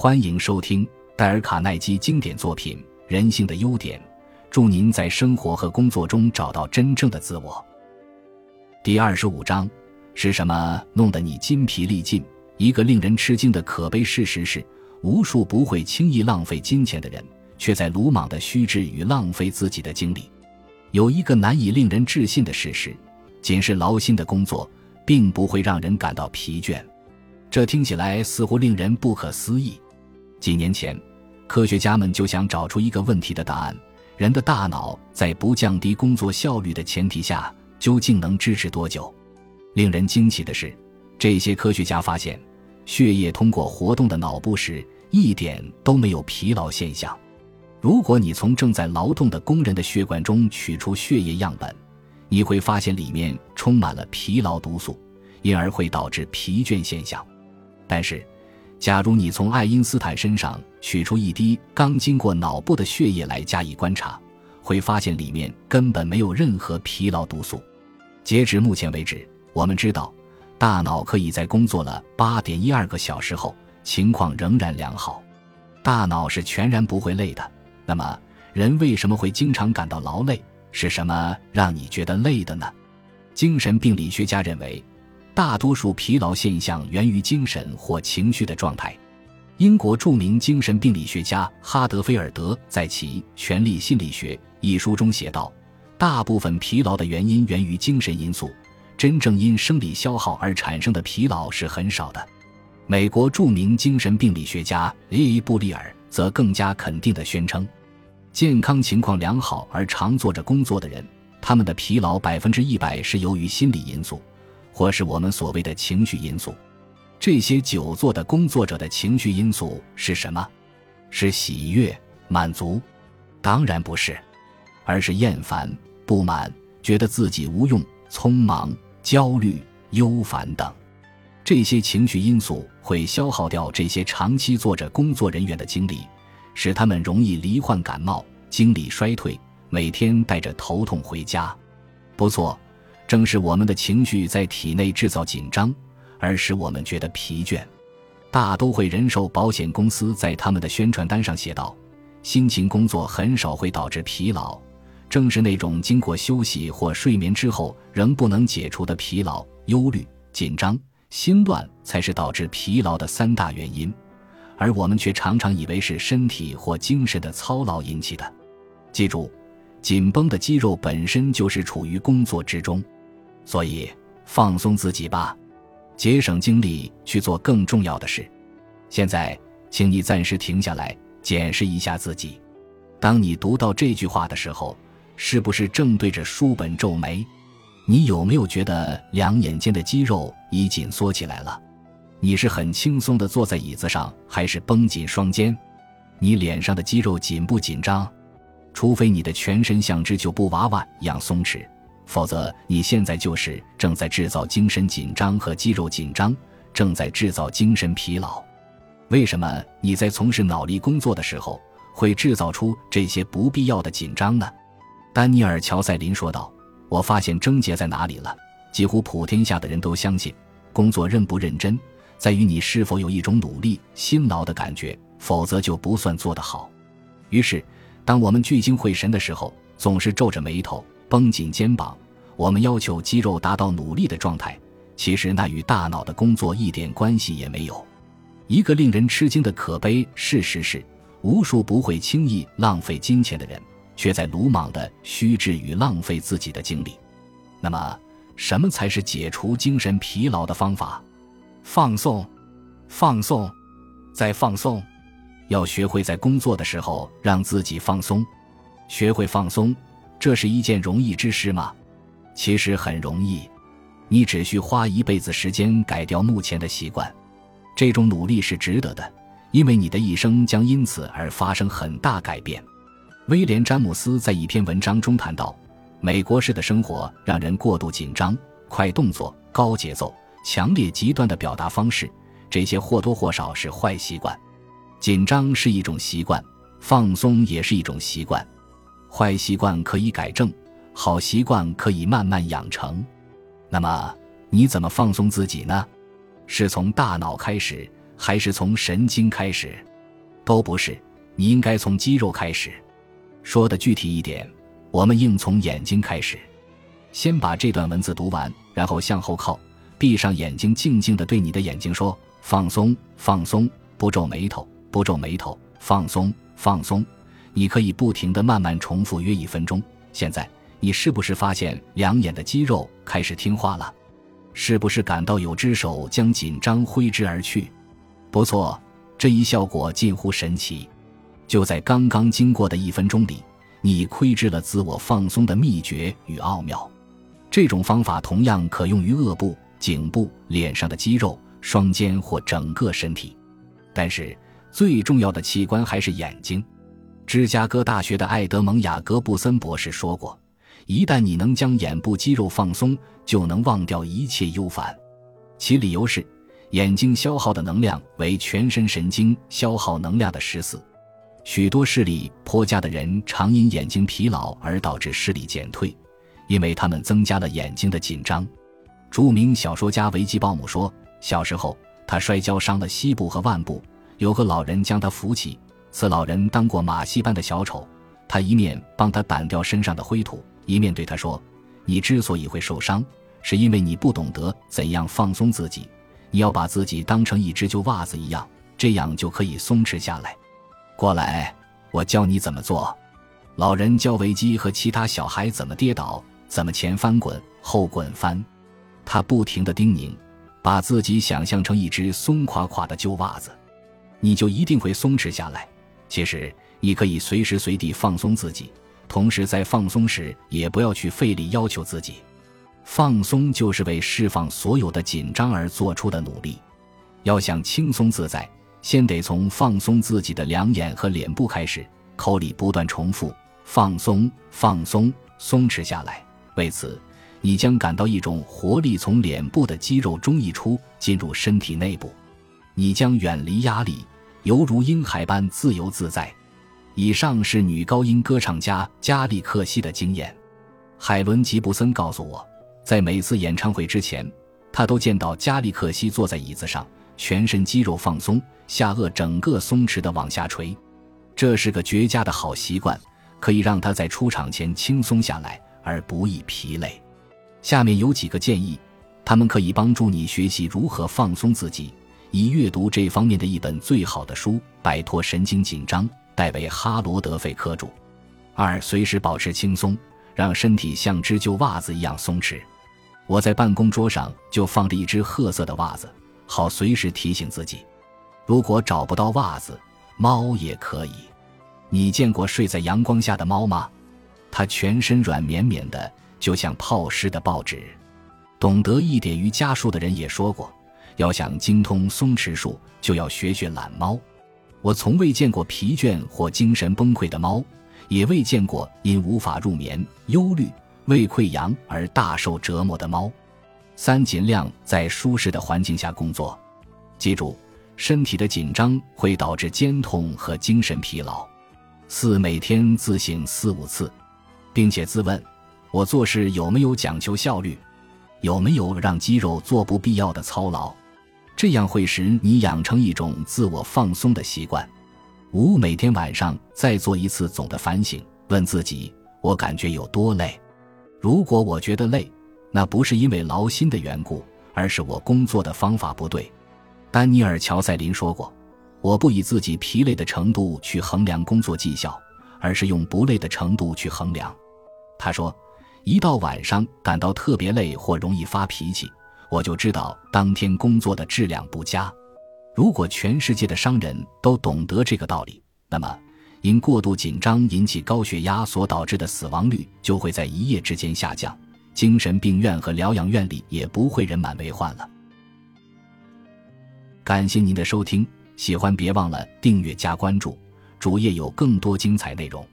欢迎收听戴尔·卡耐基经典作品《人性的优点》，祝您在生活和工作中找到真正的自我。第二十五章是什么弄得你筋疲力尽？一个令人吃惊的可悲事实是，无数不会轻易浪费金钱的人，却在鲁莽的虚掷与浪费自己的精力。有一个难以令人置信的事实：仅是劳心的工作，并不会让人感到疲倦。这听起来似乎令人不可思议。几年前，科学家们就想找出一个问题的答案：人的大脑在不降低工作效率的前提下，究竟能支持多久？令人惊奇的是，这些科学家发现，血液通过活动的脑部时，一点都没有疲劳现象。如果你从正在劳动的工人的血管中取出血液样本，你会发现里面充满了疲劳毒素，因而会导致疲倦现象。但是，假如你从爱因斯坦身上取出一滴刚经过脑部的血液来加以观察，会发现里面根本没有任何疲劳毒素。截止目前为止，我们知道，大脑可以在工作了八点一二个小时后，情况仍然良好。大脑是全然不会累的。那么，人为什么会经常感到劳累？是什么让你觉得累的呢？精神病理学家认为。大多数疲劳现象源于精神或情绪的状态。英国著名精神病理学家哈德菲尔德在其《权力心理学》一书中写道：“大部分疲劳的原因源于精神因素，真正因生理消耗而产生的疲劳是很少的。”美国著名精神病理学家伊布利尔则更加肯定地宣称：“健康情况良好而常做着工作的人，他们的疲劳百分之一百是由于心理因素。”或是我们所谓的情绪因素，这些久坐的工作者的情绪因素是什么？是喜悦、满足？当然不是，而是厌烦、不满，觉得自己无用、匆忙、焦虑、忧烦等。这些情绪因素会消耗掉这些长期坐着工作人员的精力，使他们容易罹患感冒、精力衰退，每天带着头痛回家。不错。正是我们的情绪在体内制造紧张，而使我们觉得疲倦。大都会人寿保险公司在他们的宣传单上写道：“辛勤工作很少会导致疲劳，正是那种经过休息或睡眠之后仍不能解除的疲劳、忧虑、紧张、心乱，才是导致疲劳的三大原因。而我们却常常以为是身体或精神的操劳引起的。记住，紧绷的肌肉本身就是处于工作之中。”所以，放松自己吧，节省精力去做更重要的事。现在，请你暂时停下来，检视一下自己。当你读到这句话的时候，是不是正对着书本皱眉？你有没有觉得两眼间的肌肉已紧缩起来了？你是很轻松地坐在椅子上，还是绷紧双肩？你脸上的肌肉紧不紧张？除非你的全身像只旧布娃娃一样松弛。否则，你现在就是正在制造精神紧张和肌肉紧张，正在制造精神疲劳。为什么你在从事脑力工作的时候会制造出这些不必要的紧张呢？丹尼尔·乔塞林说道：“我发现症结在哪里了。几乎普天下的人都相信，工作认不认真，在于你是否有一种努力、辛劳的感觉，否则就不算做得好。于是，当我们聚精会神的时候，总是皱着眉头。”绷紧肩膀，我们要求肌肉达到努力的状态，其实那与大脑的工作一点关系也没有。一个令人吃惊的可悲事实是，无数不会轻易浪费金钱的人，却在鲁莽的虚掷与浪费自己的精力。那么，什么才是解除精神疲劳的方法？放松，放松，再放松。要学会在工作的时候让自己放松，学会放松。这是一件容易之事吗？其实很容易，你只需花一辈子时间改掉目前的习惯。这种努力是值得的，因为你的一生将因此而发生很大改变。威廉·詹姆斯在一篇文章中谈到，美国式的生活让人过度紧张、快动作、高节奏、强烈极端的表达方式，这些或多或少是坏习惯。紧张是一种习惯，放松也是一种习惯。坏习惯可以改正，好习惯可以慢慢养成。那么，你怎么放松自己呢？是从大脑开始，还是从神经开始？都不是。你应该从肌肉开始。说的具体一点，我们应从眼睛开始。先把这段文字读完，然后向后靠，闭上眼睛，静静地对你的眼睛说：“放松，放松，不皱眉头，不皱眉头，放松，放松。”你可以不停地慢慢重复约一分钟。现在，你是不是发现两眼的肌肉开始听话了？是不是感到有只手将紧张挥之而去？不错，这一效果近乎神奇。就在刚刚经过的一分钟里，你窥知了自我放松的秘诀与奥妙。这种方法同样可用于颚部、颈部、脸上的肌肉、双肩或整个身体。但是，最重要的器官还是眼睛。芝加哥大学的艾德蒙·雅各布森博士说过：“一旦你能将眼部肌肉放松，就能忘掉一切忧烦。”其理由是，眼睛消耗的能量为全身神经消耗能量的十四。许多视力颇佳的人常因眼睛疲劳而导致视力减退。因为他们增加了眼睛的紧张。著名小说家维基鲍姆说：“小时候，他摔跤伤了膝部和腕部，有个老人将他扶起。此老人当过马戏班的小丑，他一面帮他掸掉身上的灰土，一面对他说：‘你之所以会受伤，是因为你不懂得怎样放松自己。你要把自己当成一只旧袜子一样，这样就可以松弛下来。过来，我教你怎么做。’老人教维基和其他小孩怎么跌倒。”怎么前翻滚后滚翻？他不停地叮咛，把自己想象成一只松垮垮的旧袜子，你就一定会松弛下来。其实你可以随时随地放松自己，同时在放松时也不要去费力要求自己。放松就是为释放所有的紧张而做出的努力。要想轻松自在，先得从放松自己的两眼和脸部开始，口里不断重复：放松，放松，松弛下来。为此，你将感到一种活力从脸部的肌肉中溢出，进入身体内部。你将远离压力，犹如婴孩般自由自在。以上是女高音歌唱家加利克西的经验。海伦·吉布森告诉我，在每次演唱会之前，他都见到加利克西坐在椅子上，全身肌肉放松，下颚整个松弛的往下垂。这是个绝佳的好习惯，可以让他在出场前轻松下来。而不易疲累。下面有几个建议，他们可以帮助你学习如何放松自己。以阅读这方面的一本最好的书《摆脱神经紧张》，戴维·哈罗德·费科著。二、随时保持轻松，让身体像只旧袜子一样松弛。我在办公桌上就放着一只褐色的袜子，好随时提醒自己。如果找不到袜子，猫也可以。你见过睡在阳光下的猫吗？它全身软绵绵的，就像泡湿的报纸。懂得一点瑜伽术的人也说过，要想精通松弛术，就要学学懒猫。我从未见过疲倦或精神崩溃的猫，也未见过因无法入眠、忧虑、胃溃疡而大受折磨的猫。三、尽量在舒适的环境下工作。记住，身体的紧张会导致肩痛和精神疲劳。四、每天自省四五次。并且自问：我做事有没有讲求效率？有没有让肌肉做不必要的操劳？这样会使你养成一种自我放松的习惯。五每天晚上再做一次总的反省，问自己：我感觉有多累？如果我觉得累，那不是因为劳心的缘故，而是我工作的方法不对。丹尼尔·乔塞林说过：我不以自己疲累的程度去衡量工作绩效，而是用不累的程度去衡量。他说：“一到晚上感到特别累或容易发脾气，我就知道当天工作的质量不佳。如果全世界的商人都懂得这个道理，那么因过度紧张引起高血压所导致的死亡率就会在一夜之间下降，精神病院和疗养院里也不会人满为患了。”感谢您的收听，喜欢别忘了订阅加关注，主页有更多精彩内容。